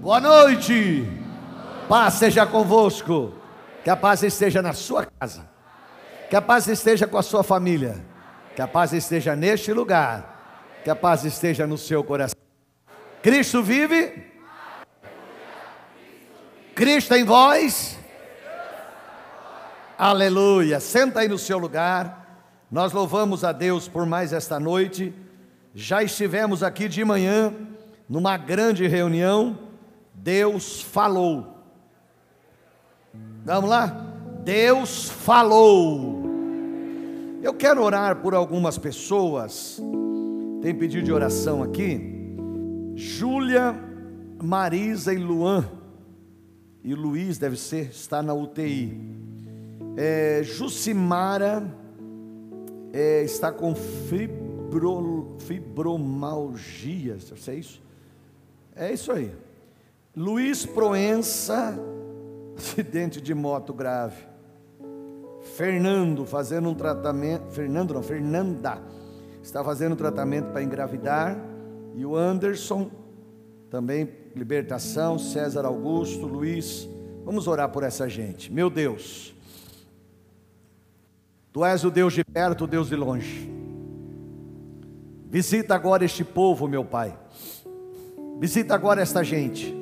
Boa noite. Paz seja convosco. Que a paz esteja na sua casa. Que a paz esteja com a sua família. Que a paz esteja neste lugar. Que a paz esteja no seu coração. Cristo vive. Cristo em vós. Aleluia. Senta aí no seu lugar. Nós louvamos a Deus por mais esta noite. Já estivemos aqui de manhã numa grande reunião. Deus falou. Vamos lá? Deus falou. Eu quero orar por algumas pessoas. Tem pedido de oração aqui. Júlia, Marisa e Luan. E Luiz deve ser, está na UTI é, Jucimara é, está com fibro, fibromalgia, é isso? É isso aí. Luiz Proença, acidente de moto grave. Fernando fazendo um tratamento, Fernando não, Fernanda está fazendo um tratamento para engravidar e o Anderson também libertação, César Augusto, Luiz. Vamos orar por essa gente. Meu Deus, Tu és o Deus de perto, o Deus de longe. Visita agora este povo, meu Pai. Visita agora esta gente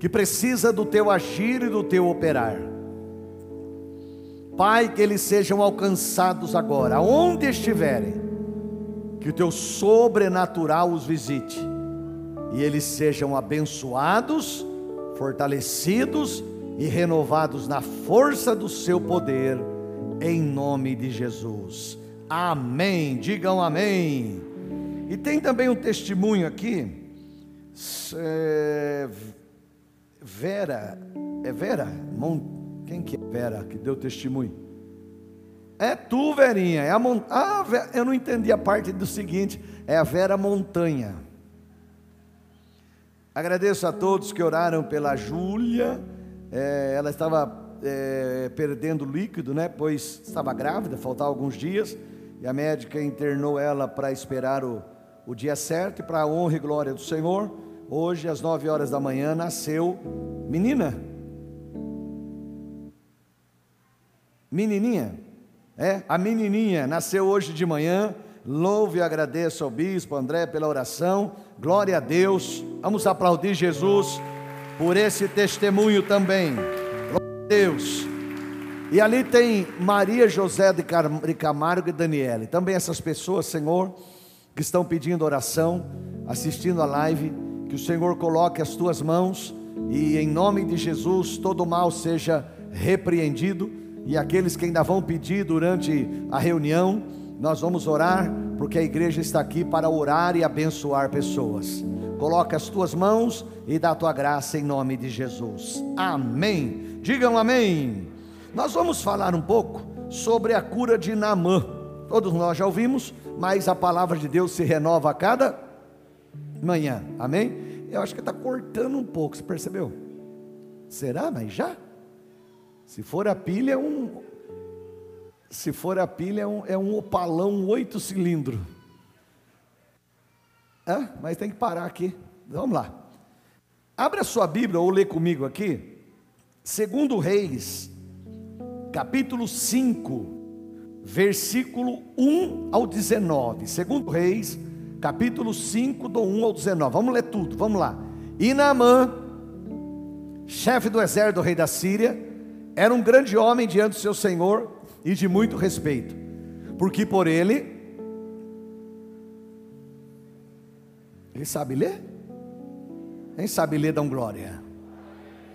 que precisa do teu agir e do teu operar. Pai, que eles sejam alcançados agora, aonde estiverem, que o teu sobrenatural os visite e eles sejam abençoados, fortalecidos e renovados na força do seu poder em nome de Jesus. Amém. Digam amém. E tem também um testemunho aqui. É, Vera, é Vera? Quem que é Vera que deu testemunho? É tu, Verinha. É a Mon... Ah, eu não entendi a parte do seguinte. É a Vera Montanha. Agradeço a todos que oraram pela Júlia. É, ela estava é, perdendo líquido, né? Pois estava grávida, faltavam alguns dias, e a médica internou ela para esperar o, o dia certo, e para a honra e glória do Senhor, hoje às nove horas da manhã nasceu menina. Menininha, é, a menininha nasceu hoje de manhã. Louve e agradeço ao bispo André pela oração. Glória a Deus. Vamos aplaudir Jesus por esse testemunho também. Deus. E ali tem Maria José de Camargo e Daniele. Também essas pessoas, Senhor, que estão pedindo oração, assistindo a live, que o Senhor coloque as tuas mãos e em nome de Jesus todo mal seja repreendido. E aqueles que ainda vão pedir durante a reunião, nós vamos orar, porque a igreja está aqui para orar e abençoar pessoas. Coloca as tuas mãos e dá a tua graça em nome de Jesus. Amém. Digam amém. Nós vamos falar um pouco sobre a cura de Naamã. Todos nós já ouvimos, mas a palavra de Deus se renova a cada manhã. Amém? Eu acho que está cortando um pouco, você percebeu? Será? Mas já? Se for a pilha, é um. Se for a pilha, é um, é um opalão oito cilindros. É? Mas tem que parar aqui. Vamos lá. Abra sua Bíblia ou lê comigo aqui. Segundo Reis, capítulo 5, versículo 1 ao 19. Segundo Reis, capítulo 5, do 1 ao 19. Vamos ler tudo, vamos lá. E Naamã, chefe do exército do rei da Síria, era um grande homem diante do seu senhor e de muito respeito, porque por ele ele sabe ler? Quem sabe ler, dão glória.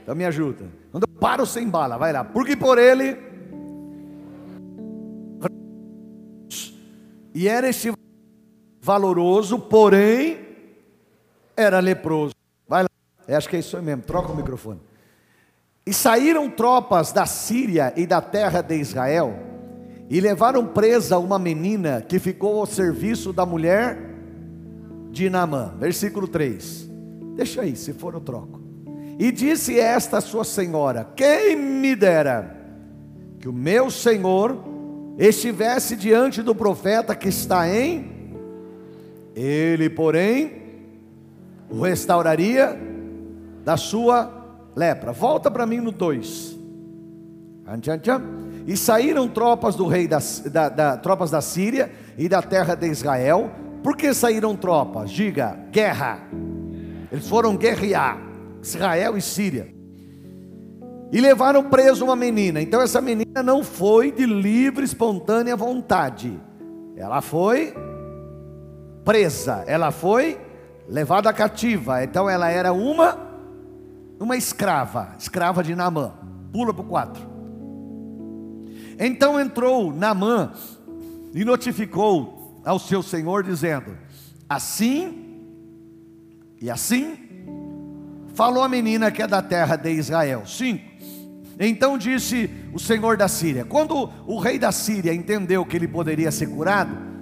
Então me ajuda. Quando eu paro sem bala, vai lá. Porque por ele. E era este valoroso, porém era leproso. Vai lá. É, acho que é isso mesmo. Troca o microfone. E saíram tropas da Síria e da terra de Israel e levaram presa uma menina que ficou ao serviço da mulher de Naamã. Versículo 3. Deixa aí, se for eu troco. E disse esta sua senhora: Quem me dera que o meu senhor estivesse diante do profeta que está em. Ele, porém, o restauraria da sua lepra. Volta para mim no 2. E saíram tropas do rei da, da, da, tropas da Síria e da terra de Israel. Por que saíram tropas? Diga, guerra. Eles foram guerrear. Israel e Síria. E levaram preso uma menina. Então essa menina não foi de livre, espontânea vontade. Ela foi presa, ela foi levada cativa. Então ela era uma uma escrava, escrava de Naamã. Pula para o 4. Então entrou Naamã e notificou ao seu senhor, dizendo: Assim e assim falou a menina que é da terra de Israel. 5. Então disse o senhor da Síria: Quando o rei da Síria entendeu que ele poderia ser curado,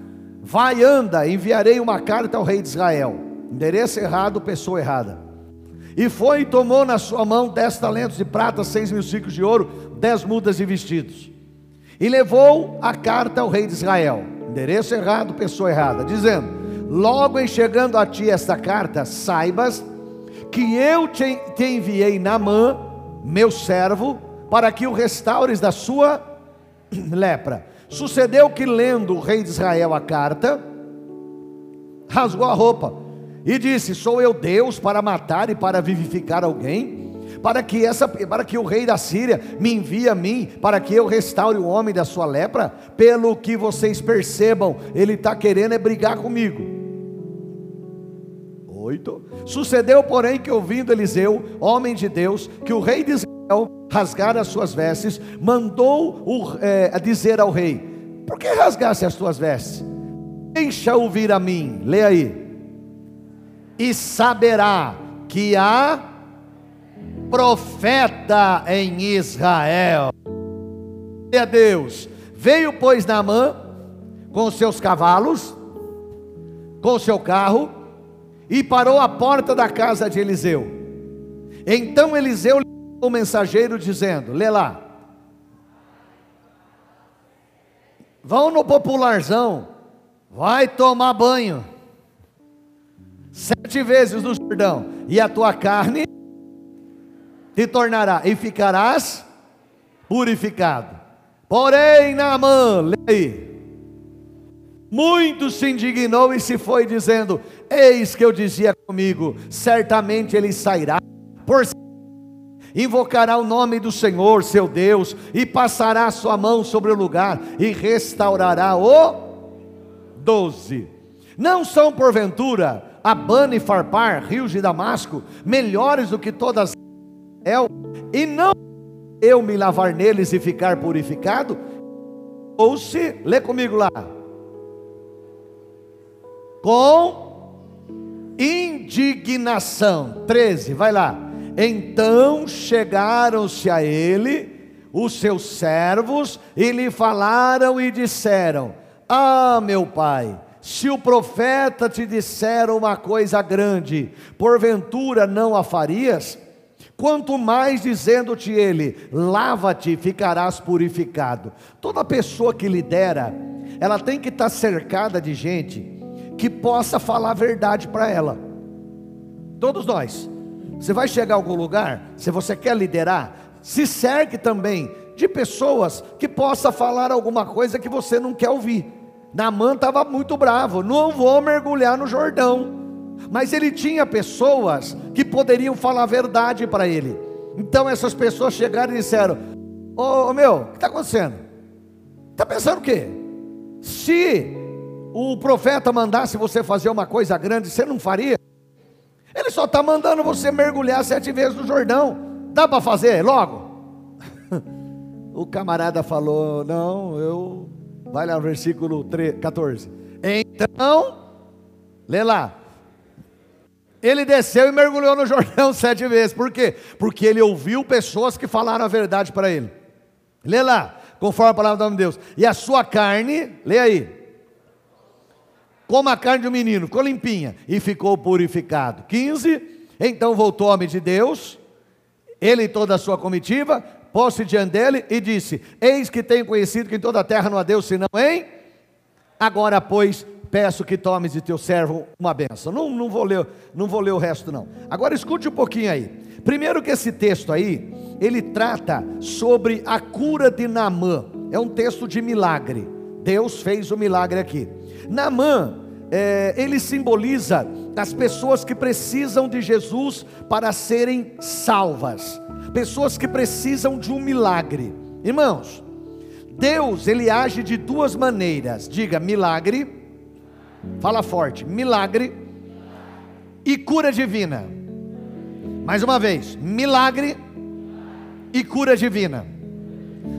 vai, anda, enviarei uma carta ao rei de Israel. Endereço errado, pessoa errada. E foi e tomou na sua mão dez talentos de prata, seis mil ciclos de ouro, dez mudas de vestidos. E levou a carta ao rei de Israel, endereço errado, pessoa errada, dizendo: Logo em chegando a ti esta carta, saibas que eu te, te enviei Namã, meu servo, para que o restaures da sua lepra. Sucedeu que, lendo o rei de Israel a carta, rasgou a roupa e disse: Sou eu Deus para matar e para vivificar alguém? Para que, essa, para que o rei da Síria me envie a mim, para que eu restaure o homem da sua lepra? Pelo que vocês percebam, ele está querendo é brigar comigo. Oito. Sucedeu, porém, que ouvindo Eliseu, homem de Deus, que o rei de Rasgara as suas vestes, mandou o, é, dizer ao rei: Por que rasgasse as tuas vestes? Deixa-o vir a mim. Leia aí e saberá que há profeta em Israel. a Deus. Veio, pois, Naamã com seus cavalos, com seu carro, e parou à porta da casa de Eliseu. Então Eliseu o mensageiro dizendo: Lê lá. Vão no popularzão, vai tomar banho sete vezes no Jordão, e a tua carne te tornará, e ficarás purificado. Porém, Naamã, leia muito se indignou e se foi dizendo: Eis que eu dizia comigo, certamente ele sairá, por invocará o nome do Senhor, seu Deus, e passará sua mão sobre o lugar e restaurará o doze. Não são porventura Abana e Farpar, rios de Damasco, melhores do que todas El, e não eu me lavar neles e ficar purificado? Ou se, lê comigo lá, com indignação, 13, vai lá. Então chegaram-se a ele os seus servos e lhe falaram e disseram: Ah, meu pai, se o profeta te disser uma coisa grande, porventura não a farias? Quanto mais dizendo-te ele, lava-te, ficarás purificado. Toda pessoa que lidera, ela tem que estar cercada de gente que possa falar a verdade para ela. Todos nós. Você vai chegar a algum lugar, se você quer liderar, se cerque também de pessoas que possa falar alguma coisa que você não quer ouvir. Naamã estava muito bravo, não vou mergulhar no Jordão. Mas ele tinha pessoas que poderiam falar a verdade para ele. Então essas pessoas chegaram e disseram: Ô oh, meu, o que está acontecendo? Está pensando o quê? Se o profeta mandasse você fazer uma coisa grande, você não faria? Ele só está mandando você mergulhar sete vezes no Jordão. Dá para fazer logo? o camarada falou: Não, eu Vai lá no versículo 3, 14. Então, lê lá. Ele desceu e mergulhou no Jordão sete vezes. Por quê? Porque ele ouviu pessoas que falaram a verdade para ele. Lê lá, conforme a palavra do nome de Deus. E a sua carne, lê aí. Como a carne um menino, ficou limpinha e ficou purificado. 15. Então voltou o homem de Deus, ele e toda a sua comitiva, pôs-se diante dele e disse: Eis que tenho conhecido que em toda a terra não há Deus senão em. Agora, pois, peço que tomes de teu servo uma benção. Não, não, vou ler, não vou ler o resto, não. Agora escute um pouquinho aí. Primeiro que esse texto aí, ele trata sobre a cura de Naamã. É um texto de milagre. Deus fez o milagre aqui. Naamã, é, ele simboliza as pessoas que precisam de Jesus para serem salvas. Pessoas que precisam de um milagre. Irmãos, Deus, ele age de duas maneiras. Diga, milagre. Fala forte. Milagre e cura divina. Mais uma vez, milagre e cura divina.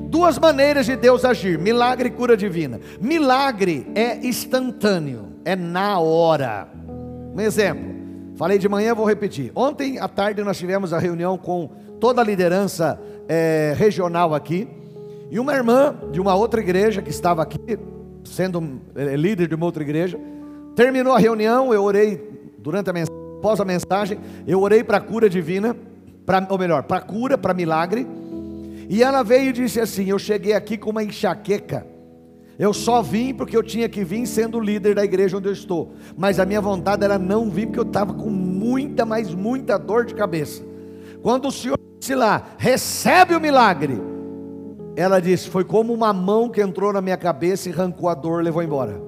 Duas maneiras de Deus agir: milagre e cura divina. Milagre é instantâneo, é na hora. Um exemplo, falei de manhã, vou repetir. Ontem à tarde nós tivemos a reunião com toda a liderança é, regional aqui. E uma irmã de uma outra igreja que estava aqui, sendo é, líder de uma outra igreja, terminou a reunião, eu orei durante a mensagem, após a mensagem, eu orei para a cura divina, pra, ou melhor, para cura, para milagre. E ela veio e disse assim: Eu cheguei aqui com uma enxaqueca. Eu só vim porque eu tinha que vir sendo líder da igreja onde eu estou. Mas a minha vontade era não vir porque eu estava com muita, mas muita dor de cabeça. Quando o Senhor disse lá, recebe o milagre. Ela disse: Foi como uma mão que entrou na minha cabeça e arrancou a dor e levou embora.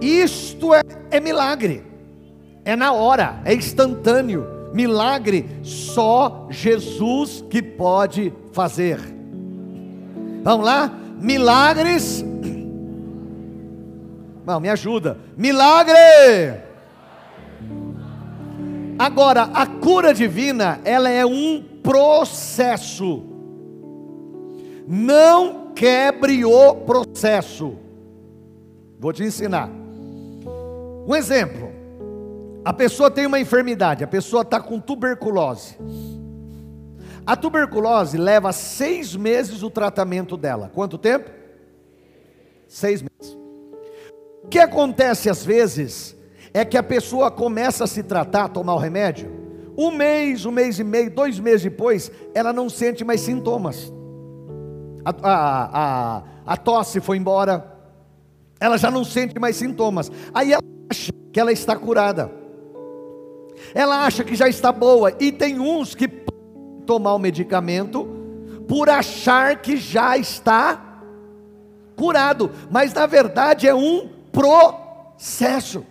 Isto é, é milagre, é na hora, é instantâneo. Milagre só Jesus que pode fazer. Vamos lá? Milagres. Não, me ajuda. Milagre! Agora, a cura divina, ela é um processo. Não quebre o processo. Vou te ensinar. Um exemplo: a pessoa tem uma enfermidade, a pessoa está com tuberculose. A tuberculose leva seis meses o tratamento dela. Quanto tempo? Seis meses. O que acontece às vezes é que a pessoa começa a se tratar, a tomar o remédio. Um mês, um mês e meio, dois meses depois, ela não sente mais sintomas a, a, a, a tosse foi embora, ela já não sente mais sintomas. Aí ela acha que ela está curada, ela acha que já está boa, e tem uns que tomar o medicamento por achar que já está curado, mas na verdade é um processo.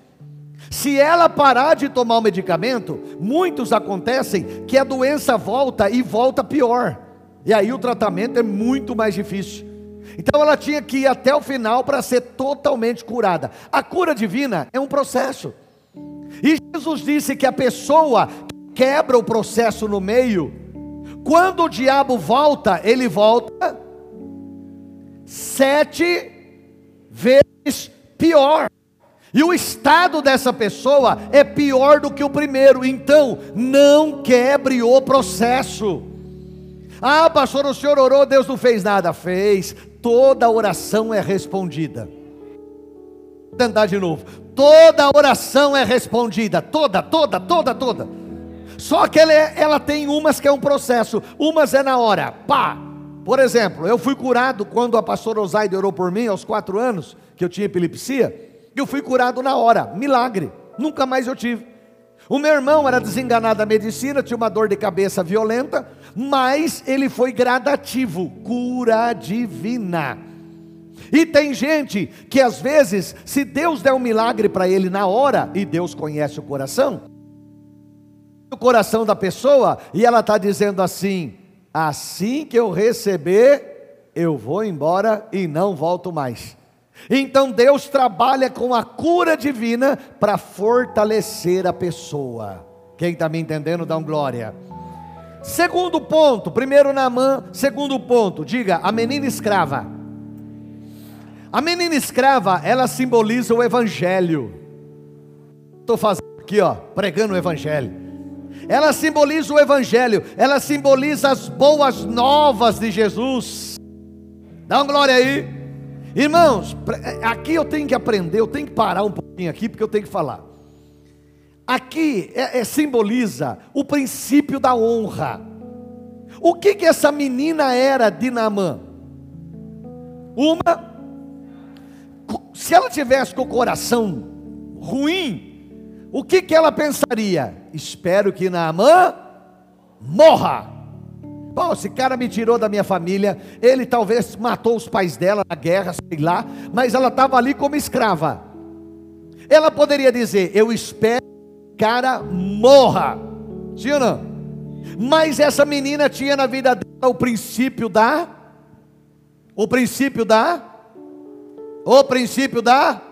Se ela parar de tomar o medicamento, muitos acontecem que a doença volta e volta pior. E aí o tratamento é muito mais difícil. Então ela tinha que ir até o final para ser totalmente curada. A cura divina é um processo. E Jesus disse que a pessoa quebra o processo no meio, quando o diabo volta, ele volta sete vezes pior. E o estado dessa pessoa é pior do que o primeiro. Então, não quebre o processo. Ah, pastor, o senhor orou, Deus não fez nada. Fez. Toda oração é respondida. Vou tentar de novo. Toda oração é respondida. Toda, toda, toda, toda. Só que ela, é, ela tem umas que é um processo. Umas é na hora. Pá. Por exemplo, eu fui curado quando a pastora Osaide orou por mim, aos quatro anos, que eu tinha epilepsia. Eu fui curado na hora. Milagre. Nunca mais eu tive. O meu irmão era desenganado da medicina, tinha uma dor de cabeça violenta, mas ele foi gradativo, cura divina. E tem gente que às vezes, se Deus der um milagre para ele na hora, e Deus conhece o coração, o coração da pessoa, e ela está dizendo assim: assim que eu receber, eu vou embora e não volto mais. Então Deus trabalha com a cura divina para fortalecer a pessoa. Quem está me entendendo, dá um glória. Segundo ponto, primeiro Naamã, segundo ponto, diga, a menina escrava. A menina escrava, ela simboliza o evangelho. Estou fazendo aqui, ó, pregando o evangelho. Ela simboliza o evangelho, ela simboliza as boas novas de Jesus. Dá uma glória aí. Irmãos, é, aqui eu tenho que aprender, eu tenho que parar um pouquinho aqui, porque eu tenho que falar. Aqui é, é, simboliza o princípio da honra. O que que essa menina era de Naamã? Uma, se ela tivesse com o coração ruim, o que que ela pensaria? Espero que Naamã morra. Bom, esse cara me tirou da minha família, ele talvez matou os pais dela na guerra, sei lá, mas ela estava ali como escrava. Ela poderia dizer: Eu espero que o cara morra. Sim ou não? Mas essa menina tinha na vida dela o princípio da. O princípio da. O princípio da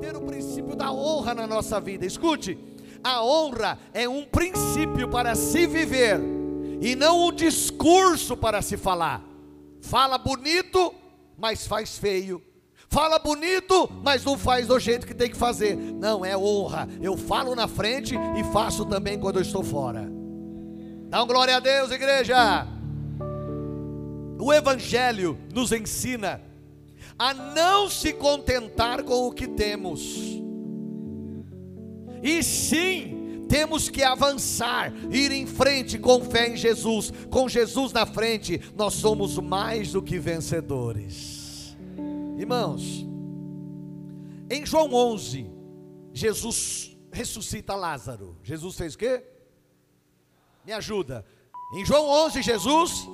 ter o princípio da honra na nossa vida. Escute, a honra é um princípio para se viver e não um discurso para se falar. Fala bonito, mas faz feio. Fala bonito, mas não faz do jeito que tem que fazer. Não, é honra. Eu falo na frente e faço também quando eu estou fora. Dá um glória a Deus, igreja. O Evangelho nos ensina a não se contentar com o que temos, e sim temos que avançar, ir em frente com fé em Jesus, com Jesus na frente, nós somos mais do que vencedores. Irmãos, em João 11, Jesus ressuscita Lázaro. Jesus fez o quê? Me ajuda. Em João 11, Jesus.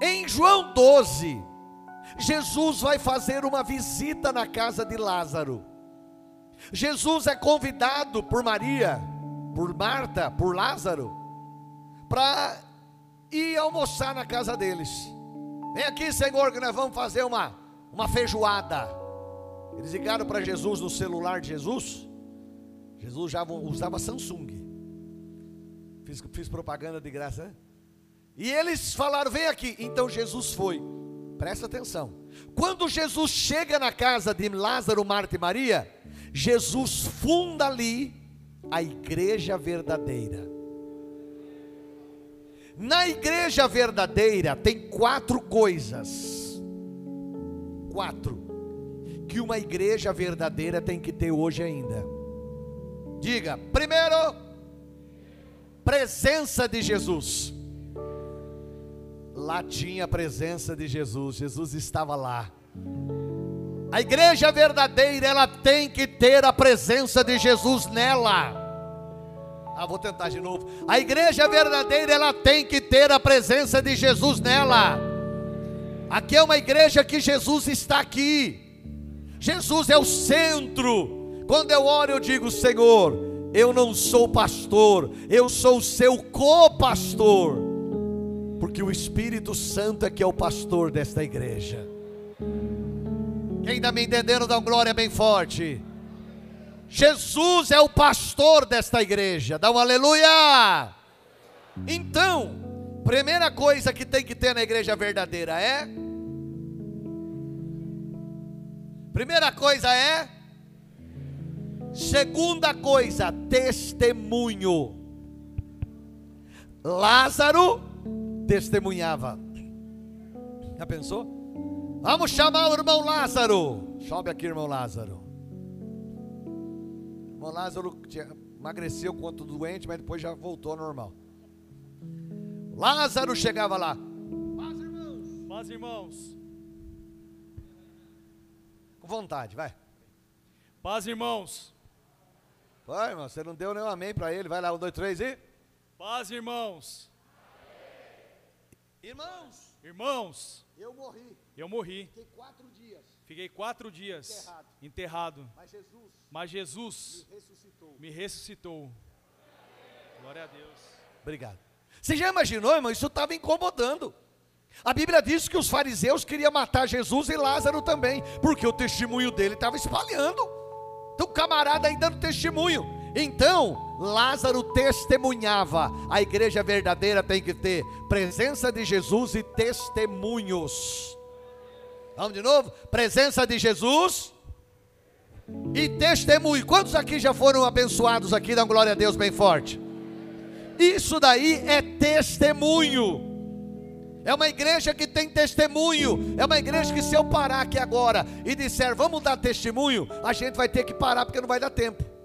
Em João 12, Jesus vai fazer uma visita na casa de Lázaro. Jesus é convidado por Maria, por Marta, por Lázaro, para ir almoçar na casa deles. Vem aqui, Senhor, que nós vamos fazer uma, uma feijoada. Eles ligaram para Jesus no celular de Jesus. Jesus já usava Samsung. Fiz, fiz propaganda de graça, né? E eles falaram: vem aqui. Então Jesus foi. Presta atenção. Quando Jesus chega na casa de Lázaro, Marta e Maria, Jesus funda ali a igreja verdadeira. Na igreja verdadeira tem quatro coisas. Quatro. Que uma igreja verdadeira tem que ter hoje ainda. Diga, primeiro, presença de Jesus lá tinha a presença de Jesus, Jesus estava lá. A igreja verdadeira, ela tem que ter a presença de Jesus nela. Ah, vou tentar de novo. A igreja verdadeira, ela tem que ter a presença de Jesus nela. Aqui é uma igreja que Jesus está aqui. Jesus é o centro. Quando eu oro, eu digo: Senhor, eu não sou pastor, eu sou o seu co-pastor porque o Espírito Santo é que é o pastor desta igreja. Quem está me entendendo, dá uma glória bem forte. Jesus é o pastor desta igreja, dá um aleluia. Então, primeira coisa que tem que ter na igreja verdadeira é. Primeira coisa é. Segunda coisa, testemunho. Lázaro testemunhava. Já pensou? Vamos chamar o irmão Lázaro. Sobe aqui, irmão Lázaro. O irmão Lázaro emagreceu quanto doente, mas depois já voltou ao normal. Lázaro chegava lá. Paz, irmãos. Paz, irmãos. Com vontade, vai. Paz, irmãos. Vai, irmão, você não deu nenhum amém para ele. Vai lá, um, dois, três e. Paz, irmãos. Irmãos, Irmãos, eu morri. eu morri. Fiquei quatro dias, Fiquei quatro dias Enterrado. enterrado. mas Jesus Mas Jesus ressuscitou. me ressuscitou. Glória a Deus. Obrigado. Você já imaginou, irmão? Isso estava incomodando. A Bíblia diz que os fariseus queriam matar Jesus e Lázaro também, porque o testemunho dele estava espalhando. Então, o camarada aí dando testemunho. Então, Lázaro testemunhava. A igreja verdadeira tem que ter presença de Jesus e testemunhos. Vamos de novo? Presença de Jesus e testemunho. Quantos aqui já foram abençoados aqui? Dão glória a Deus bem forte. Isso daí é testemunho. É uma igreja que tem testemunho. É uma igreja que, se eu parar aqui agora e disser, vamos dar testemunho, a gente vai ter que parar porque não vai dar tempo.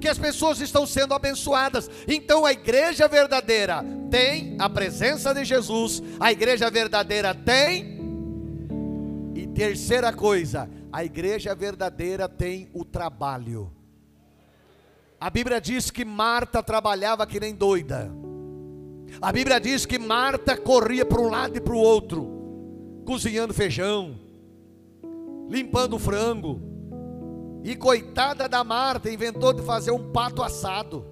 Que as pessoas estão sendo abençoadas. Então a igreja verdadeira tem a presença de Jesus. A igreja verdadeira tem. E terceira coisa, a igreja verdadeira tem o trabalho. A Bíblia diz que Marta trabalhava que nem doida. A Bíblia diz que Marta corria para um lado e para o outro, cozinhando feijão, limpando frango. E coitada da Marta, inventou de fazer um pato assado.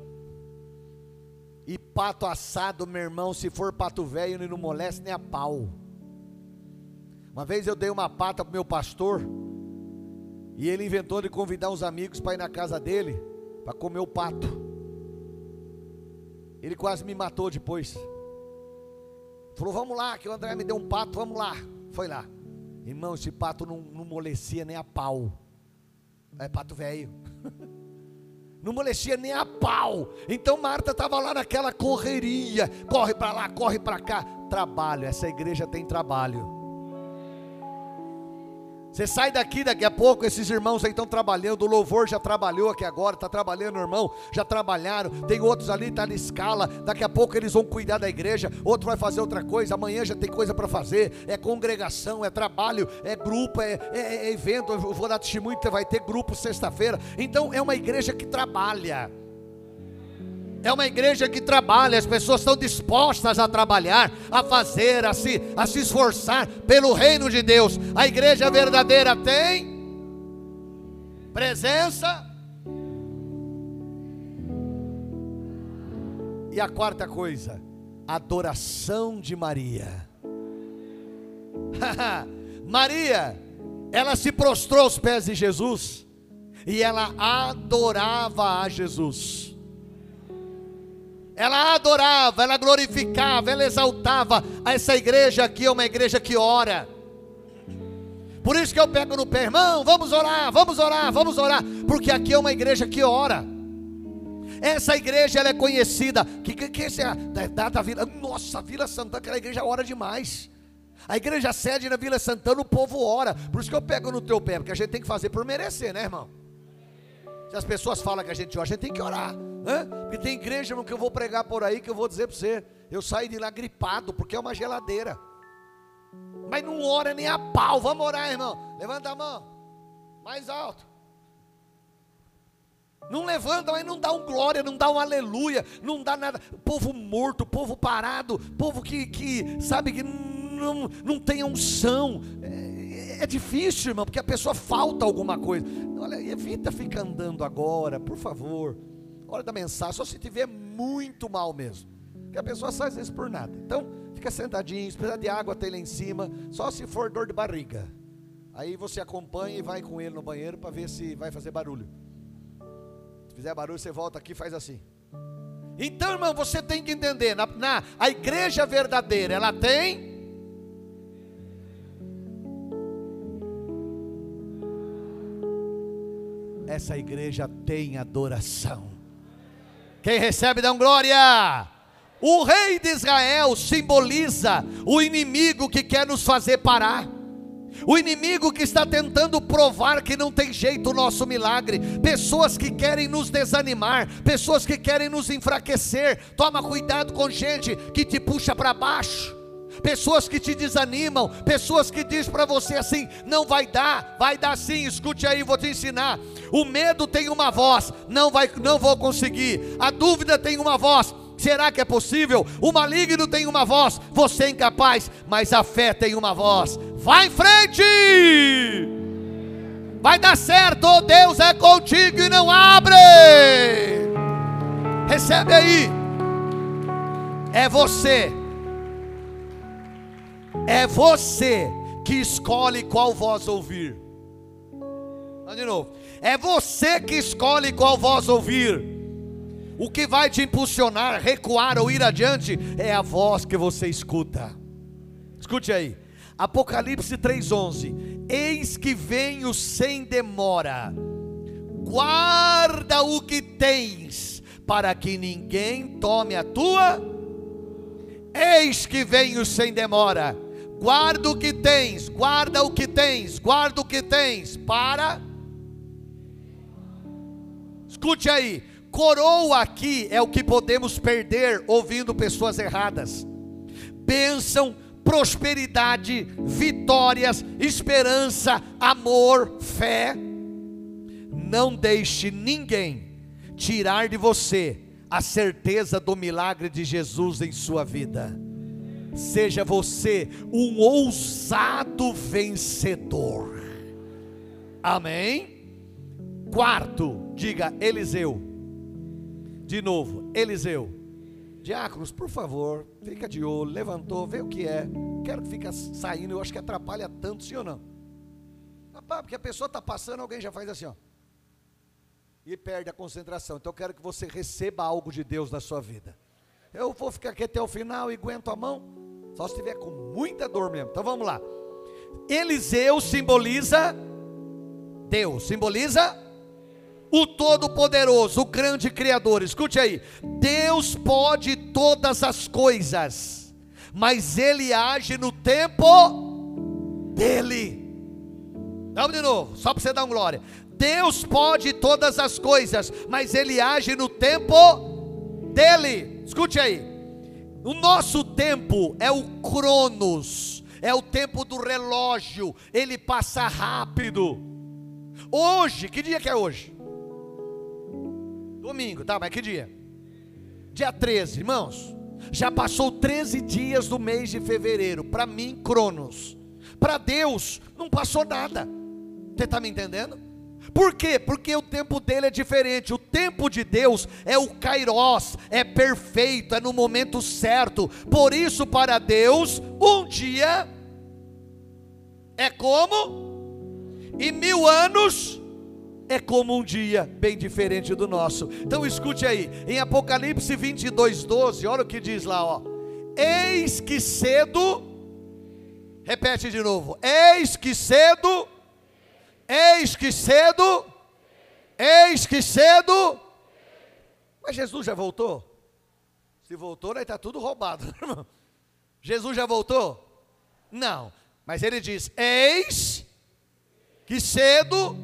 E pato assado, meu irmão, se for pato velho, não molesta nem a pau. Uma vez eu dei uma pata para meu pastor, e ele inventou de convidar uns amigos para ir na casa dele, para comer o pato. Ele quase me matou depois. Falou, vamos lá, que o André me deu um pato, vamos lá. Foi lá. Irmão, esse pato não, não molecia nem a pau. É pato velho. Não molecia nem a pau. Então Marta estava lá naquela correria. Corre para lá, corre para cá. Trabalho, essa igreja tem trabalho. Você sai daqui daqui a pouco, esses irmãos aí estão trabalhando, o louvor já trabalhou aqui agora, está trabalhando, irmão, já trabalharam, tem outros ali, está na escala, daqui a pouco eles vão cuidar da igreja, outro vai fazer outra coisa, amanhã já tem coisa para fazer, é congregação, é trabalho, é grupo, é, é, é evento, eu vou dar testemunho, vai ter grupo sexta-feira, então é uma igreja que trabalha. É uma igreja que trabalha, as pessoas estão dispostas a trabalhar, a fazer, a se, a se esforçar pelo reino de Deus. A igreja verdadeira tem presença. E a quarta coisa, adoração de Maria. Maria, ela se prostrou aos pés de Jesus e ela adorava a Jesus ela adorava, ela glorificava, ela exaltava. Essa igreja aqui é uma igreja que ora. Por isso que eu pego no pé, irmão, vamos orar, vamos orar, vamos orar, porque aqui é uma igreja que ora. Essa igreja ela é conhecida, que que, que é da, da, da Vila, nossa, Vila Santana, aquela igreja ora demais. A igreja sede na Vila Santana, o povo ora. Por isso que eu pego no teu pé, porque a gente tem que fazer por merecer, né, irmão? Se as pessoas falam que a gente ora, a gente tem que orar. Hein? Porque tem igreja que eu vou pregar por aí que eu vou dizer para você. Eu saí de lá gripado, porque é uma geladeira. Mas não ora nem a pau. Vamos orar, irmão. Levanta a mão. Mais alto. Não levanta, mas não dá um glória, não dá um aleluia, não dá nada. Povo morto, povo parado, povo que, que sabe que não, não tem unção. É, é difícil, irmão, porque a pessoa falta alguma coisa. Olha, evita ficar andando agora, por favor. Hora da mensagem, só se tiver muito mal mesmo. Porque a pessoa sai às vezes por nada. Então, fica sentadinho, se precisar de água, tem lá em cima, só se for dor de barriga. Aí você acompanha e vai com ele no banheiro para ver se vai fazer barulho. Se fizer barulho, você volta aqui e faz assim. Então, irmão, você tem que entender, na, na a igreja verdadeira, ela tem essa igreja tem adoração. Quem recebe, dá um glória. O rei de Israel simboliza o inimigo que quer nos fazer parar. O inimigo que está tentando provar que não tem jeito o nosso milagre, pessoas que querem nos desanimar, pessoas que querem nos enfraquecer. Toma cuidado com gente que te puxa para baixo. Pessoas que te desanimam, pessoas que dizem para você assim: não vai dar, vai dar sim, escute aí, vou te ensinar. O medo tem uma voz, não vai, não vou conseguir. A dúvida tem uma voz, será que é possível? O maligno tem uma voz, você é incapaz, mas a fé tem uma voz. Vai em frente! Vai dar certo, Deus é contigo e não abre. Recebe aí. É você é você que escolhe qual voz ouvir. De novo. É você que escolhe qual voz ouvir. O que vai te impulsionar, recuar ou ir adiante é a voz que você escuta. Escute aí. Apocalipse 3:11. Eis que venho sem demora. Guarda o que tens, para que ninguém tome a tua. Eis que venho sem demora guarda o que tens, guarda o que tens, guarda o que tens, para. Escute aí, coroa aqui é o que podemos perder ouvindo pessoas erradas. Bênção, prosperidade, vitórias, esperança, amor, fé. Não deixe ninguém tirar de você a certeza do milagre de Jesus em sua vida. Seja você um ousado vencedor. Amém? Quarto, diga Eliseu. De novo, Eliseu. Diáconos, por favor, fica de olho, levantou, vê o que é. Quero que fique saindo, eu acho que atrapalha tanto, sim ou não? Rapaz, porque a pessoa está passando, alguém já faz assim, ó. E perde a concentração. Então eu quero que você receba algo de Deus na sua vida. Eu vou ficar aqui até o final e aguento a mão. Só se estiver com muita dor mesmo. Então vamos lá. Eliseu simboliza Deus, simboliza o Todo-Poderoso, o grande Criador. Escute aí: Deus pode todas as coisas, mas Ele age no tempo dEle. Vamos de novo, só para você dar um glória. Deus pode todas as coisas, mas Ele age no tempo dEle. Escute aí. O nosso tempo é o Cronos, é o tempo do relógio, ele passa rápido. Hoje, que dia que é hoje? Domingo, tá, mas que dia? Dia 13, irmãos. Já passou 13 dias do mês de fevereiro. Para mim, Cronos. Para Deus, não passou nada. Você está me entendendo? Por quê? Porque o tempo dele é diferente. O tempo de Deus é o kairos, é perfeito, é no momento certo. Por isso, para Deus, um dia é como e mil anos é como um dia bem diferente do nosso. Então escute aí, em Apocalipse 22, 12, olha o que diz lá, ó. Eis que cedo, repete de novo, eis que cedo Eis que cedo, eis que cedo. Mas Jesus já voltou? Se voltou, aí está tudo roubado, irmão. Jesus já voltou? Não. Mas ele diz: Eis que cedo,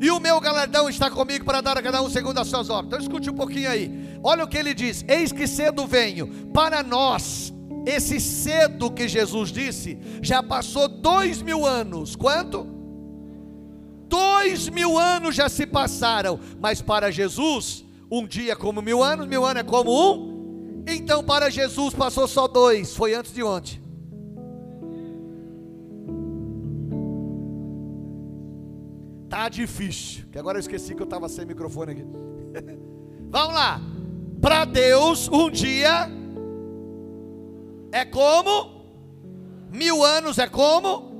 e o meu galardão está comigo para dar a cada um segundo as suas obras. Então escute um pouquinho aí. Olha o que ele diz: Eis que cedo venho. Para nós, esse cedo que Jesus disse, já passou dois mil anos. Quanto? Dois mil anos já se passaram, mas para Jesus, um dia como mil anos, mil anos é como um. Então para Jesus passou só dois, foi antes de ontem. Tá difícil, que agora eu esqueci que eu estava sem microfone aqui. Vamos lá. Para Deus, um dia é como mil anos é como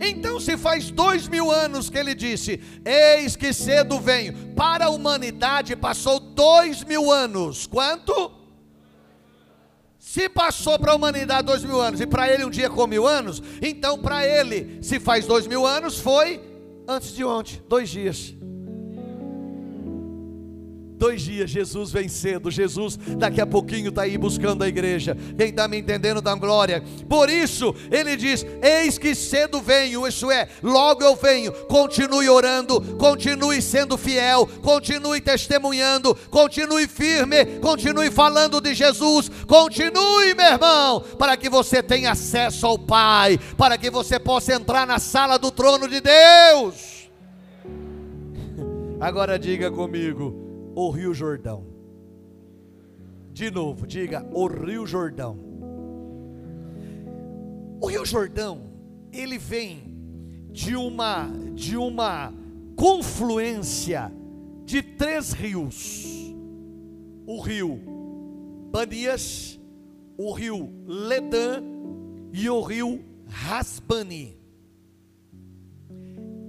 então, se faz dois mil anos que ele disse: Eis que cedo venho, para a humanidade passou dois mil anos. Quanto? Se passou para a humanidade dois mil anos e para ele um dia com mil anos, então para ele, se faz dois mil anos, foi antes de ontem, dois dias. Dois dias, Jesus vem cedo. Jesus, daqui a pouquinho, está aí buscando a igreja. Quem está me entendendo da glória? Por isso, ele diz: Eis que cedo venho, isso é, logo eu venho. Continue orando, continue sendo fiel, continue testemunhando, continue firme, continue falando de Jesus. Continue, meu irmão, para que você tenha acesso ao Pai, para que você possa entrar na sala do trono de Deus. Agora diga comigo o Rio Jordão. De novo, diga o Rio Jordão. O Rio Jordão, ele vem de uma de uma confluência de três rios. O rio Banias, o rio Ledã e o rio Rasbani.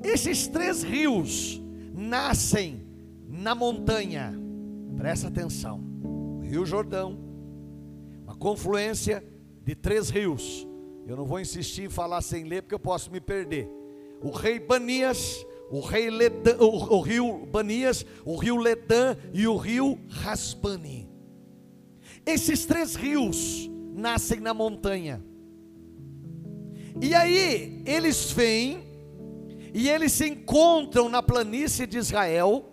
Esses três rios nascem na montanha, presta atenção, Rio Jordão, uma confluência de três rios. Eu não vou insistir em falar sem ler, porque eu posso me perder. O rei Banias, o, rei Ledã, o, o rio Banias, o rio Ledã e o rio Raspani. Esses três rios nascem na montanha. E aí eles vêm e eles se encontram na planície de Israel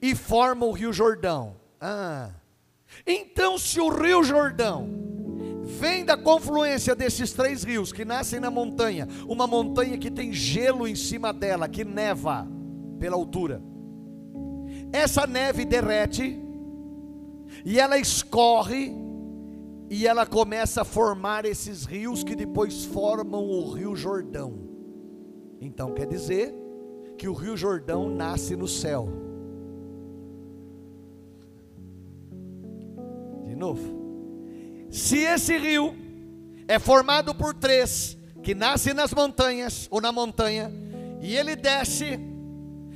e formam o Rio Jordão. Ah. Então, se o Rio Jordão vem da confluência desses três rios que nascem na montanha, uma montanha que tem gelo em cima dela, que neva pela altura. Essa neve derrete e ela escorre e ela começa a formar esses rios que depois formam o Rio Jordão. Então quer dizer que o Rio Jordão nasce no céu. Novo. Se esse rio é formado por três, que nasce nas montanhas ou na montanha, e ele desce,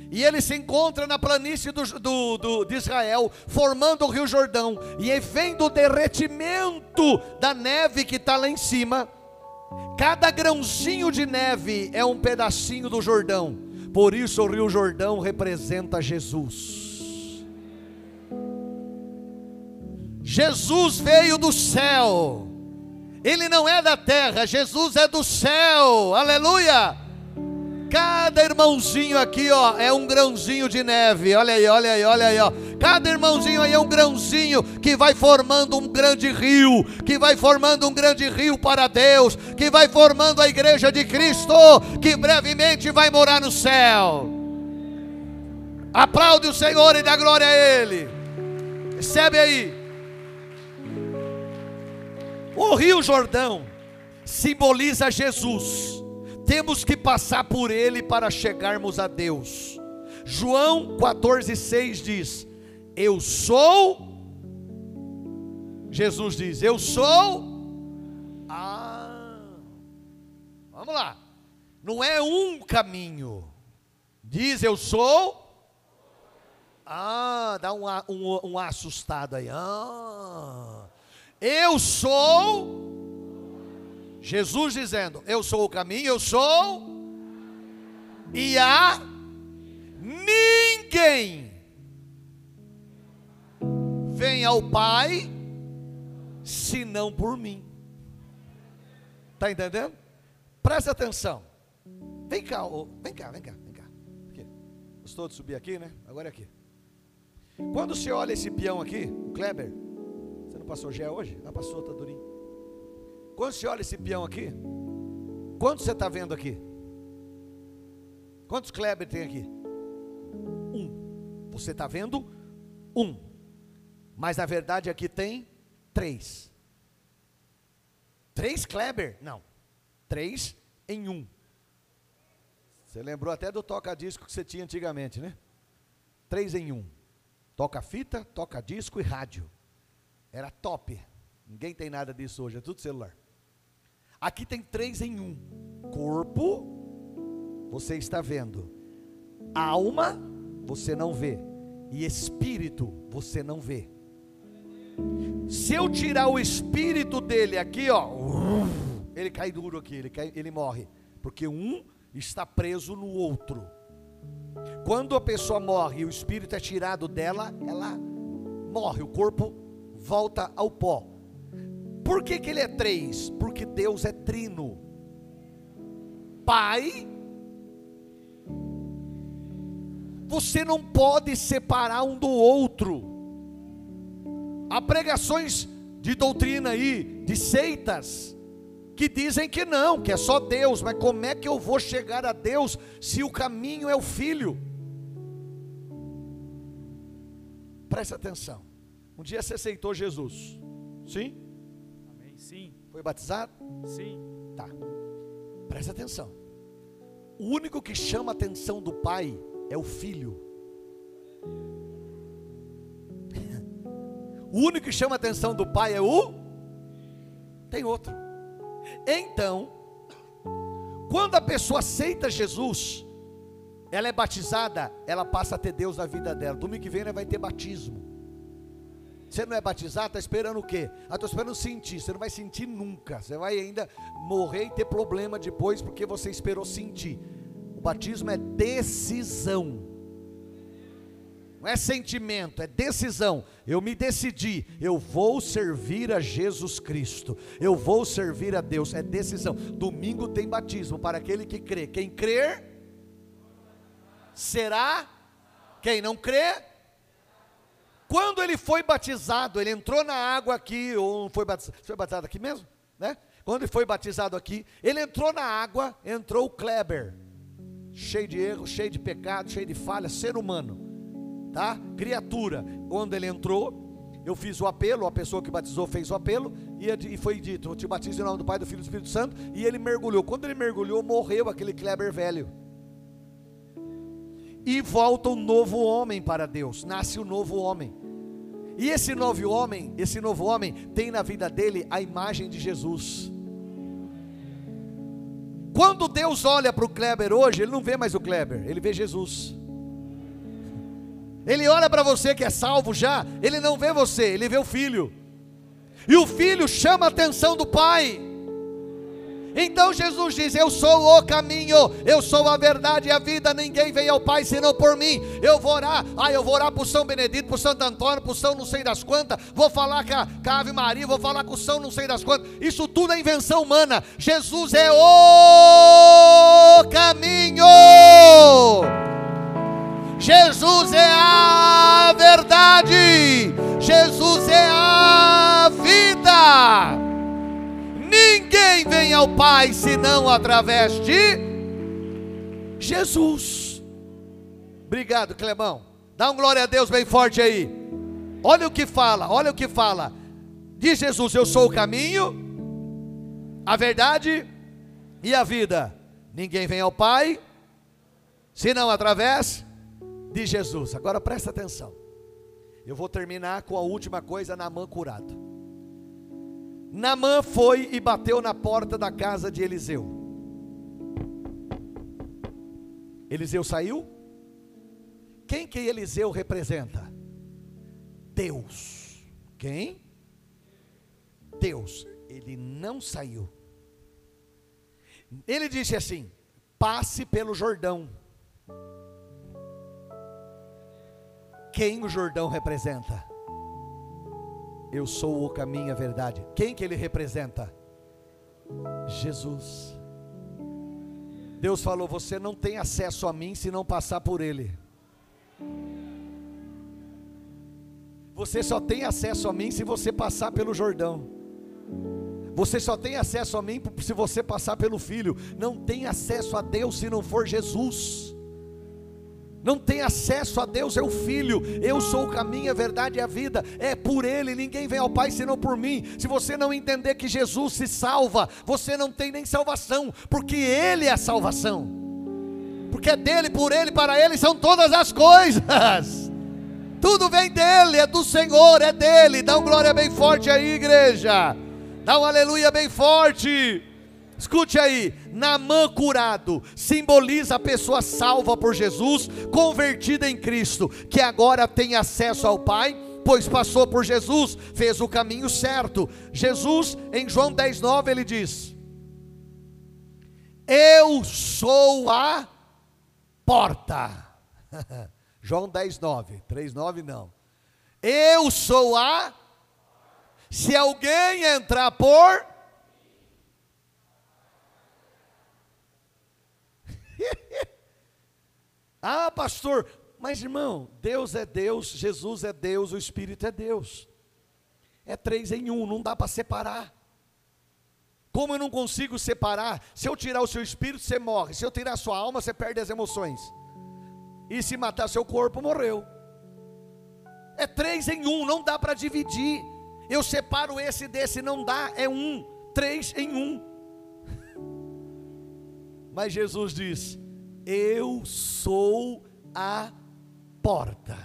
e ele se encontra na planície do, do, do, de Israel, formando o rio Jordão, e vem do derretimento da neve que está lá em cima, cada grãozinho de neve é um pedacinho do Jordão, por isso o rio Jordão representa Jesus. Jesus veio do céu. Ele não é da terra, Jesus é do céu. Aleluia! Cada irmãozinho aqui, ó, é um grãozinho de neve. Olha aí, olha aí, olha aí, ó. Cada irmãozinho aí é um grãozinho que vai formando um grande rio, que vai formando um grande rio para Deus, que vai formando a igreja de Cristo, que brevemente vai morar no céu. Aplaude o Senhor e dá glória a Ele. Recebe aí. O Rio Jordão simboliza Jesus. Temos que passar por ele para chegarmos a Deus. João 14,6 diz: Eu sou. Jesus diz: Eu sou. Ah, vamos lá. Não é um caminho. Diz: Eu sou. Ah, dá um, um, um assustado aí. Ah. Eu sou. Jesus dizendo: Eu sou o caminho, eu sou. E há ninguém vem ao Pai senão por mim. Está entendendo? Presta atenção. Vem cá, vem cá, vem cá, vem cá. Aqui. Gostou de subir aqui, né? Agora é aqui. Quando você olha esse peão aqui, o Kleber, passou Gé hoje? Ah, passou, tá durinho. Quando você olha esse peão aqui, quantos você está vendo aqui? Quantos Kleber tem aqui? Um. Você está vendo? Um. Mas na verdade aqui tem três. Três Kleber? Não. Três em um. Você lembrou até do toca-disco que você tinha antigamente, né? Três em um. Toca fita, toca disco e rádio. Era top. Ninguém tem nada disso hoje, é tudo celular. Aqui tem três em um: corpo, você está vendo, alma, você não vê, e espírito, você não vê. Se eu tirar o espírito dele aqui, ó, ele cai duro aqui, ele, cai, ele morre, porque um está preso no outro. Quando a pessoa morre e o espírito é tirado dela, ela morre, o corpo volta ao pó. Por que, que ele é três? Porque Deus é trino. Pai, você não pode separar um do outro. Há pregações de doutrina aí, de seitas, que dizem que não, que é só Deus, mas como é que eu vou chegar a Deus se o caminho é o filho? Presta atenção. Um dia você aceitou Jesus. Sim? Amém. Sim. Foi batizado? Sim. Tá. Presta atenção. O único que chama a atenção do pai é o filho. O único que chama a atenção do pai é o. Tem outro. Então, quando a pessoa aceita Jesus, ela é batizada, ela passa a ter Deus na vida dela. Domingo que vem ela vai ter batismo. Você não é batizado, está esperando o quê? Ah, estou esperando sentir. Você não vai sentir nunca. Você vai ainda morrer e ter problema depois porque você esperou sentir. O batismo é decisão. Não é sentimento, é decisão. Eu me decidi, eu vou servir a Jesus Cristo. Eu vou servir a Deus. É decisão. Domingo tem batismo para aquele que crê. Quem crer será. Quem não crê quando ele foi batizado, ele entrou na água aqui, ou foi batizado, foi batizado aqui mesmo? Né? Quando ele foi batizado aqui, ele entrou na água, entrou o Kleber, cheio de erro, cheio de pecado, cheio de falha, ser humano, tá? Criatura. Quando ele entrou, eu fiz o apelo, a pessoa que batizou fez o apelo, e foi dito: Eu te batizo em nome do Pai, do Filho e do Espírito Santo, e ele mergulhou. Quando ele mergulhou, morreu aquele Kleber velho. E volta um novo homem para Deus, nasce o um novo homem. E esse novo homem, esse novo homem tem na vida dele a imagem de Jesus. Quando Deus olha para o Kleber hoje, ele não vê mais o Kleber, ele vê Jesus. Ele olha para você que é salvo já, ele não vê você, ele vê o filho. E o filho chama a atenção do pai. Então Jesus diz: Eu sou o caminho, eu sou a verdade e a vida. Ninguém vem ao Pai senão por mim. Eu vou orar, ah, eu vou orar para o São Benedito, para o Santo Antônio, para o São não sei das quantas. Vou falar com a, com a Ave Maria, vou falar com o São não sei das quantas. Isso tudo é invenção humana. Jesus é o caminho. Jesus é a verdade. Jesus é a vida. Ninguém vem ao Pai senão através de Jesus. Obrigado, Clemão. Dá um glória a Deus bem forte aí. Olha o que fala, olha o que fala. Diz Jesus: Eu sou o caminho, a verdade e a vida. Ninguém vem ao Pai senão através de Jesus. Agora presta atenção. Eu vou terminar com a última coisa na mão curado. Namã foi e bateu na porta da casa de Eliseu. Eliseu saiu? Quem que Eliseu representa? Deus. Quem? Deus. Ele não saiu. Ele disse assim: passe pelo Jordão. Quem o Jordão representa? Eu sou o caminho a verdade. Quem que ele representa? Jesus. Deus falou: Você não tem acesso a mim se não passar por Ele. Você só tem acesso a mim se você passar pelo Jordão. Você só tem acesso a mim se você passar pelo Filho. Não tem acesso a Deus se não for Jesus não tem acesso a Deus, é o Filho. Eu sou o caminho, a verdade e a vida. É por Ele, ninguém vem ao Pai senão por mim. Se você não entender que Jesus se salva, você não tem nem salvação, porque Ele é a salvação. Porque é dele, por Ele, para Ele são todas as coisas. Tudo vem dele, é do Senhor, é dele. Dá um glória bem forte aí, igreja. Dá um aleluia bem forte. Escute aí, Namã curado simboliza a pessoa salva por Jesus, convertida em Cristo, que agora tem acesso ao Pai, pois passou por Jesus, fez o caminho certo. Jesus, em João 10,9, ele diz: Eu sou a porta. João 10, 9. 3, 9 não. Eu sou a. Se alguém entrar por. Ah, pastor, mas irmão, Deus é Deus, Jesus é Deus, o Espírito é Deus. É três em um, não dá para separar. Como eu não consigo separar? Se eu tirar o seu espírito, você morre. Se eu tirar a sua alma, você perde as emoções. E se matar seu corpo, morreu. É três em um, não dá para dividir. Eu separo esse desse, não dá, é um. Três em um. Mas Jesus diz: Eu sou a porta.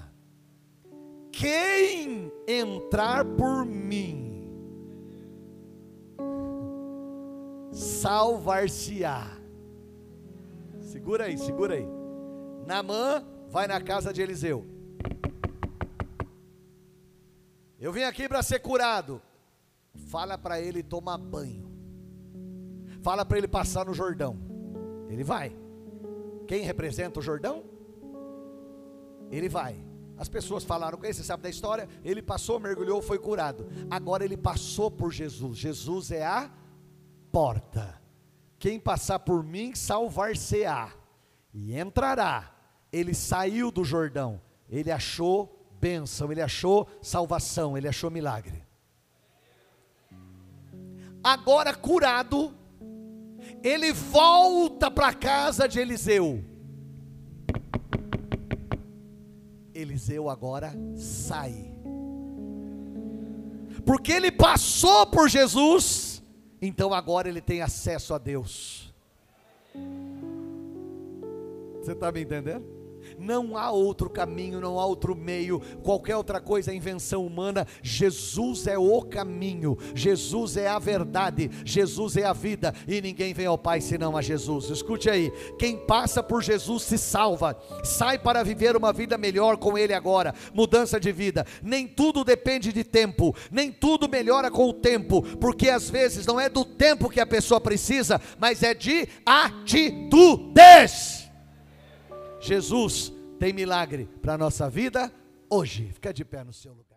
Quem entrar por mim, salvar-se-á. Segura aí, segura aí. Namã vai na casa de Eliseu. Eu vim aqui para ser curado. Fala para ele tomar banho. Fala para ele passar no Jordão. Ele vai. Quem representa o Jordão? Ele vai. As pessoas falaram com ele, você sabe da história? Ele passou, mergulhou, foi curado. Agora ele passou por Jesus. Jesus é a porta. Quem passar por mim, salvar-se-á. E entrará. Ele saiu do Jordão. Ele achou bênção, ele achou salvação, ele achou milagre. Agora curado, ele volta para a casa de Eliseu. Eliseu agora sai. Porque ele passou por Jesus, então agora ele tem acesso a Deus. Você está me entendendo? Não há outro caminho, não há outro meio, qualquer outra coisa é invenção humana. Jesus é o caminho, Jesus é a verdade, Jesus é a vida, e ninguém vem ao Pai senão a Jesus. Escute aí: quem passa por Jesus se salva, sai para viver uma vida melhor com Ele agora, mudança de vida. Nem tudo depende de tempo, nem tudo melhora com o tempo, porque às vezes não é do tempo que a pessoa precisa, mas é de atitudes. Jesus tem milagre para a nossa vida hoje. Fica de pé no seu lugar.